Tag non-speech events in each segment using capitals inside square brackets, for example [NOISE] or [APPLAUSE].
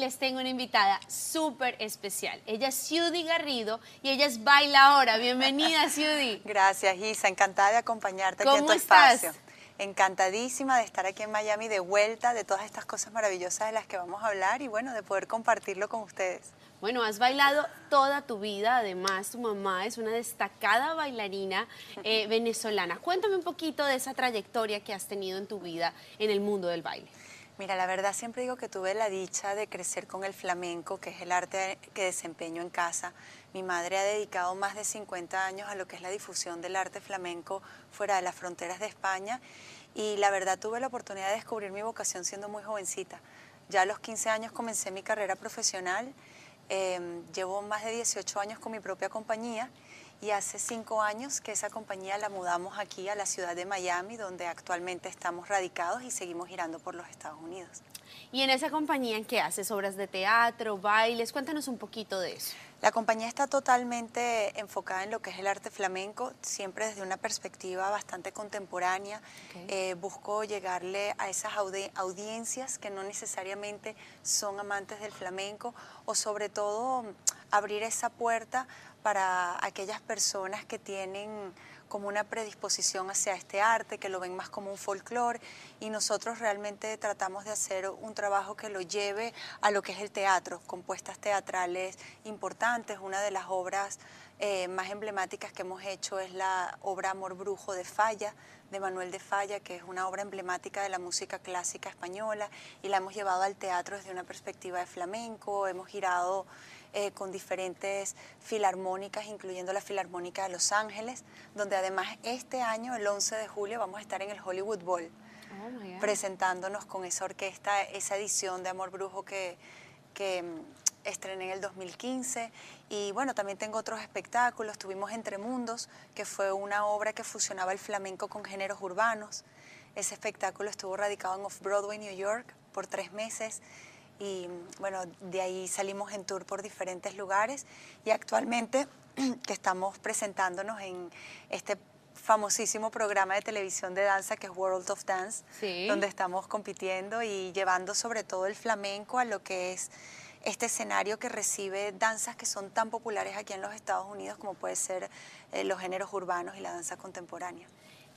Les tengo una invitada súper especial. Ella es Ciudi Garrido y ella es bailaora. Bienvenida, [LAUGHS] Ciudi. Gracias, Isa. Encantada de acompañarte aquí en tu espacio. Encantadísima de estar aquí en Miami de vuelta, de todas estas cosas maravillosas de las que vamos a hablar y bueno, de poder compartirlo con ustedes. Bueno, has bailado toda tu vida, además tu mamá es una destacada bailarina eh, [LAUGHS] venezolana. Cuéntame un poquito de esa trayectoria que has tenido en tu vida en el mundo del baile. Mira, la verdad siempre digo que tuve la dicha de crecer con el flamenco, que es el arte que desempeño en casa. Mi madre ha dedicado más de 50 años a lo que es la difusión del arte flamenco fuera de las fronteras de España y la verdad tuve la oportunidad de descubrir mi vocación siendo muy jovencita. Ya a los 15 años comencé mi carrera profesional, em, llevo más de 18 años con mi propia compañía y hace cinco años que esa compañía la mudamos aquí a la ciudad de Miami, donde actualmente estamos radicados y seguimos girando por los Estados Unidos. ¿Y en esa compañía en qué haces? ¿Obras de teatro, bailes? Cuéntanos un poquito de eso. La compañía está totalmente enfocada en lo que es el arte flamenco, siempre desde una perspectiva bastante contemporánea. Eh, busco llegarle a esas audiencias que no necesariamente son amantes del flamenco o sobre todo abrir esa puerta para aquellas personas que tienen como una predisposición hacia este arte, que lo ven más como un folclore y nosotros realmente tratamos de hacer un trabajo que lo lleve a lo que es el teatro, compuestas teatrales importantes. Una de las obras eh, más emblemáticas que hemos hecho es la obra Amor Brujo de Falla, de Manuel de Falla, que es una obra emblemática de la música clásica española y la hemos llevado al teatro desde una perspectiva de flamenco, hemos girado eh, con diferentes filarmónicas, incluyendo la Filarmónica de Los Ángeles, donde además este año, el 11 de julio, vamos a estar en el Hollywood Bowl, oh presentándonos con esa orquesta, esa edición de Amor Brujo que, que mm, estrené en el 2015 y bueno, también tengo otros espectáculos, tuvimos Entre Mundos, que fue una obra que fusionaba el flamenco con géneros urbanos. Ese espectáculo estuvo radicado en Off-Broadway, New York, por tres meses y bueno, de ahí salimos en tour por diferentes lugares y actualmente [CLEARS THROAT] que estamos presentándonos en este famosísimo programa de televisión de danza que es World of Dance, donde estamos compitiendo y llevando sobre todo el flamenco a lo que es este escenario que recibe danzas que son tan populares aquí en los Estados Unidos como puede ser eh, los géneros urbanos y la danza contemporánea.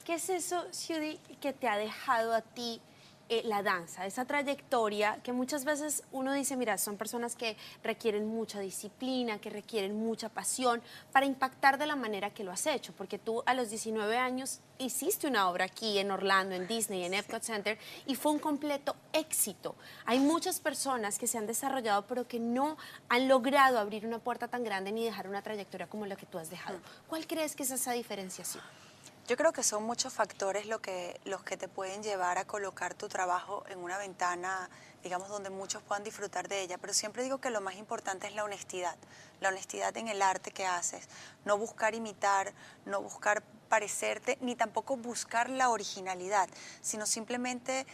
¿Qué es eso, Judy, que te ha dejado a ti eh, la danza, esa trayectoria que muchas veces uno dice, mira, son personas que requieren mucha disciplina, que requieren mucha pasión para impactar de la manera que lo has hecho, porque tú a los 19 años hiciste una obra aquí en Orlando, en Disney, en Epcot Center, y fue un completo éxito. Hay muchas personas que se han desarrollado, pero que no han logrado abrir una puerta tan grande ni dejar una trayectoria como la que tú has dejado. ¿Cuál crees que es esa diferenciación? Yo creo que son muchos factores lo que, los que te pueden llevar a colocar tu trabajo en una ventana, digamos, donde muchos puedan disfrutar de ella. Pero siempre digo que lo más importante es la honestidad, la honestidad en el arte que haces. No buscar imitar, no buscar parecerte, ni tampoco buscar la originalidad, sino simplemente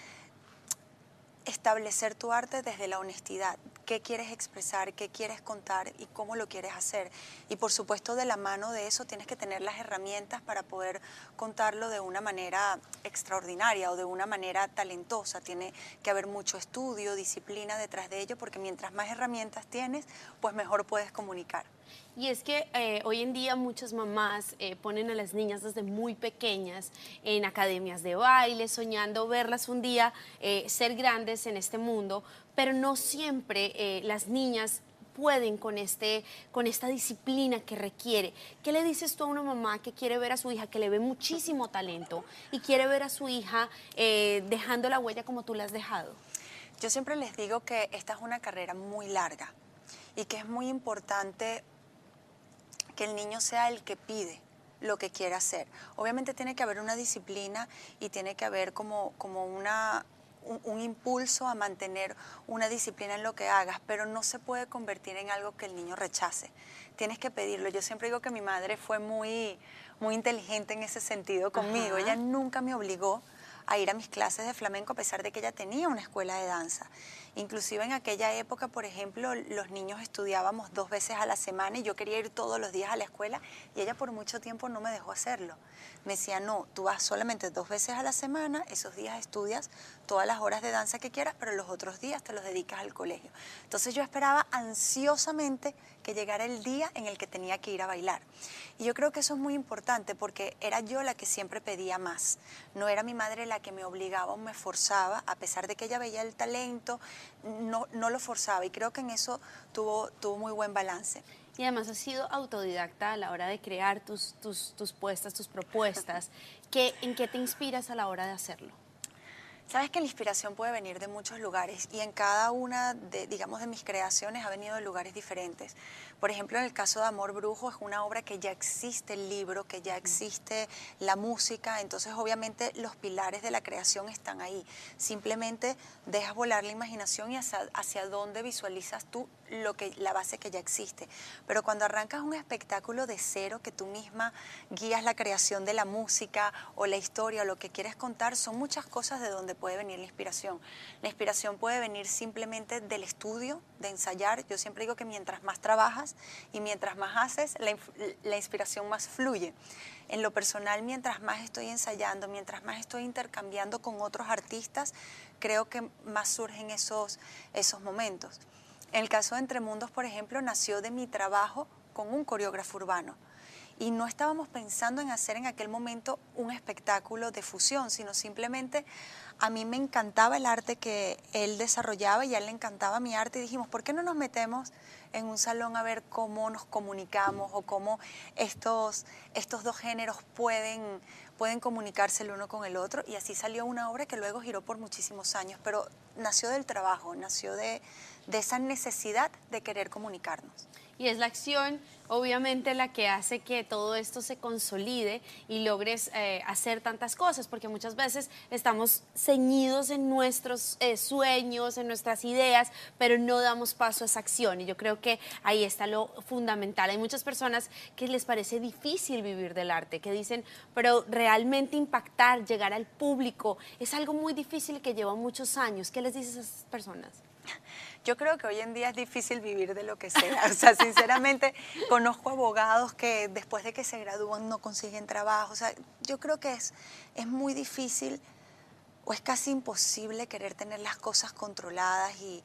establecer tu arte desde la honestidad, qué quieres expresar, qué quieres contar y cómo lo quieres hacer. Y por supuesto de la mano de eso tienes que tener las herramientas para poder contarlo de una manera extraordinaria o de una manera talentosa. Tiene que haber mucho estudio, disciplina detrás de ello, porque mientras más herramientas tienes, pues mejor puedes comunicar. Y es que eh, hoy en día muchas mamás eh, ponen a las niñas desde muy pequeñas en academias de baile, soñando verlas un día eh, ser grandes en este mundo, pero no siempre las niñas pueden con, este, con esta disciplina que requiere. ¿Qué le dices tú a una mamá que quiere ver a su hija, que le ve muchísimo talento y quiere ver a su hija dejando la huella como tú la has dejado? Yo siempre les digo que esta es una carrera muy larga y que es muy importante que el niño sea el que pide lo que quiere hacer. Obviamente tiene que haber una disciplina y tiene que haber como, como una, un, impulso a mantener una disciplina en lo que hagas, pero no se puede convertir en algo que el niño rechace. Tienes que pedirlo. Yo siempre digo que mi madre fue muy, muy inteligente en ese sentido conmigo. Ella nunca me obligó a ir a mis clases de flamenco a pesar de que ella tenía una escuela de danza. Inclusive en aquella época, por ejemplo, los niños estudiábamos dos veces a la semana y yo quería ir todos los días a la escuela y ella por mucho tiempo no me dejó hacerlo. Me decía, no, tú vas solamente dos veces a la semana, esos días estudias todas las horas de danza que quieras, pero los otros días te los dedicas al colegio. Entonces yo esperaba ansiosamente que llegara el día en el que tenía que ir a bailar. Y yo creo que eso es muy importante porque era yo la que siempre pedía más. No era mi madre la que me obligaba o me forzaba, a pesar de que ella veía el talento, no, no lo forzaba. Y creo que en eso tuvo, tuvo muy buen balance. Y además has sido autodidacta a la hora de crear tus, tus, tus puestas, tus propuestas. ¿Qué, ¿En qué te inspiras a la hora de hacerlo? Sabes que la inspiración puede venir de muchos lugares y en cada una de, digamos, de mis creaciones ha venido de lugares diferentes. Por ejemplo, en el caso de Amor Brujo es una obra que ya existe el libro, que ya existe la música, entonces obviamente los pilares de la creación están ahí. Simplemente dejas volar la imaginación y hacia, hacia dónde visualizas tú lo que, la base que ya existe. Pero cuando arrancas un espectáculo de cero, que tú misma guías la creación de la música o la historia o lo que quieres contar, son muchas cosas de donde puede venir la inspiración. La inspiración puede venir simplemente del estudio, de ensayar. Yo siempre digo que mientras más trabajas y mientras más haces, la, inspiración más fluye. En lo personal, mientras más estoy ensayando, mientras más estoy intercambiando con otros artistas, creo que más surgen esos, esos momentos. En el caso de Entre Mundos, por ejemplo, nació de mi trabajo con un coreógrafo urbano y no estábamos pensando en hacer en aquel momento un espectáculo de fusión, sino simplemente a mí me encantaba el arte que él desarrollaba y a él le encantaba mi arte y dijimos, ¿por qué no nos metemos en un salón a ver cómo nos comunicamos o cómo estos, estos dos géneros pueden, pueden comunicarse el uno con el otro? Y así salió una obra que luego giró por muchísimos años, pero nació del trabajo, nació de, de esa necesidad de querer comunicarnos y es la acción obviamente la que hace que todo esto se consolide y logres eh, hacer tantas cosas, porque muchas veces estamos ceñidos en nuestros eh, sueños, en nuestras ideas, pero no damos paso a esa acción y yo creo que ahí está lo fundamental. Hay muchas personas que les parece difícil vivir del arte, que dicen, pero realmente impactar, llegar al público, es algo muy difícil que lleva muchos años. ¿Qué les dices a esas personas? [LAUGHS] Yo creo que hoy en día es difícil vivir de lo que sea. O sea, sinceramente, [LAUGHS] conozco abogados que después de que se gradúan no consiguen trabajo. O sea, yo creo que es, es muy difícil o es casi imposible querer tener las cosas controladas y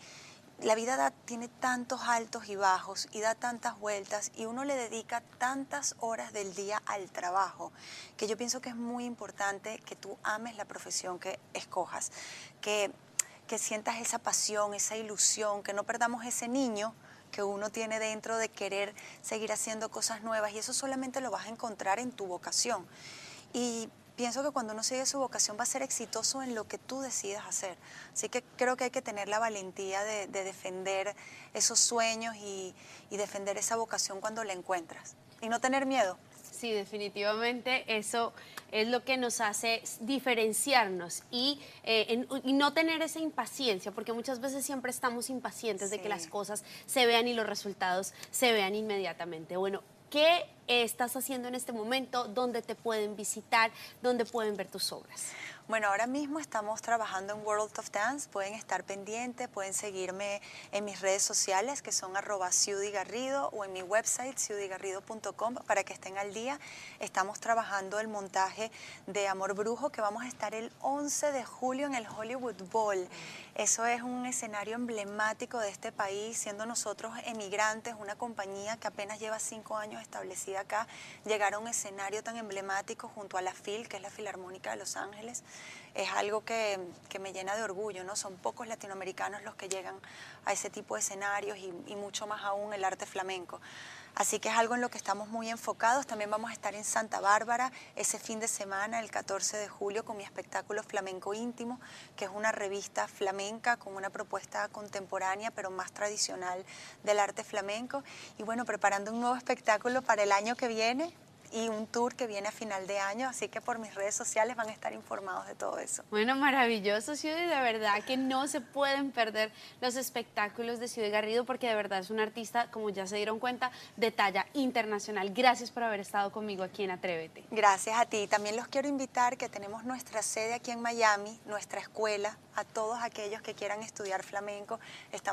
la vida tiene tantos altos y bajos y da tantas vueltas y uno le dedica tantas horas del día al trabajo que yo pienso que es muy importante que tú ames la profesión que escojas, que que sientas esa pasión, esa ilusión, que no perdamos ese niño que uno tiene dentro de querer seguir haciendo cosas nuevas y eso solamente lo vas a encontrar en tu vocación. Y pienso que cuando uno sigue su vocación va a ser exitoso en lo que tú decidas hacer. Así que creo que hay que tener la valentía de, defender esos sueños y, y defender esa vocación cuando la encuentras. Y no tener miedo. Sí, definitivamente eso es lo que nos hace diferenciarnos y, eh, no tener esa impaciencia, porque muchas veces siempre estamos impacientes de que las cosas se vean y los resultados se vean inmediatamente. Bueno, ¿qué estás haciendo en este momento? ¿Dónde te pueden visitar? ¿Dónde pueden ver tus obras? Bueno, ahora mismo estamos trabajando en World of Dance, pueden estar pendientes, pueden seguirme en mis redes sociales que son arroba Garrido o en mi website ciudigarrido.com para que estén al día. Estamos trabajando el montaje de Amor Brujo que vamos a estar el 11 de julio en el Hollywood Bowl. Eso es un escenario emblemático de este país, siendo nosotros emigrantes, una compañía que apenas lleva cinco años establecida acá, llegar a un escenario tan emblemático junto a la FIL, que es la Filarmónica de Los Ángeles es algo que, me llena de orgullo, ¿no? Son pocos latinoamericanos los que llegan a ese tipo de escenarios y, y, mucho más aún el arte flamenco. Así que es algo en lo que estamos muy enfocados. También vamos a estar en Santa Bárbara ese fin de semana, el 14 de julio, con mi espectáculo Flamenco Íntimo, que es una revista flamenca con una propuesta contemporánea, pero más tradicional del arte flamenco. Y bueno, preparando un nuevo espectáculo para el año que viene, y un tour que viene a final de año, así que por mis redes sociales van a estar informados de todo eso. Bueno, maravilloso, Ciudad, de verdad que no se pueden perder los espectáculos de Ciudad Garrido porque de verdad es un artista, como ya se dieron cuenta, de talla internacional. Gracias por haber estado conmigo aquí en Atrévete. Gracias a ti. También los quiero invitar que tenemos nuestra sede aquí en Miami, nuestra escuela, a todos aquellos que quieran estudiar flamenco. Estamos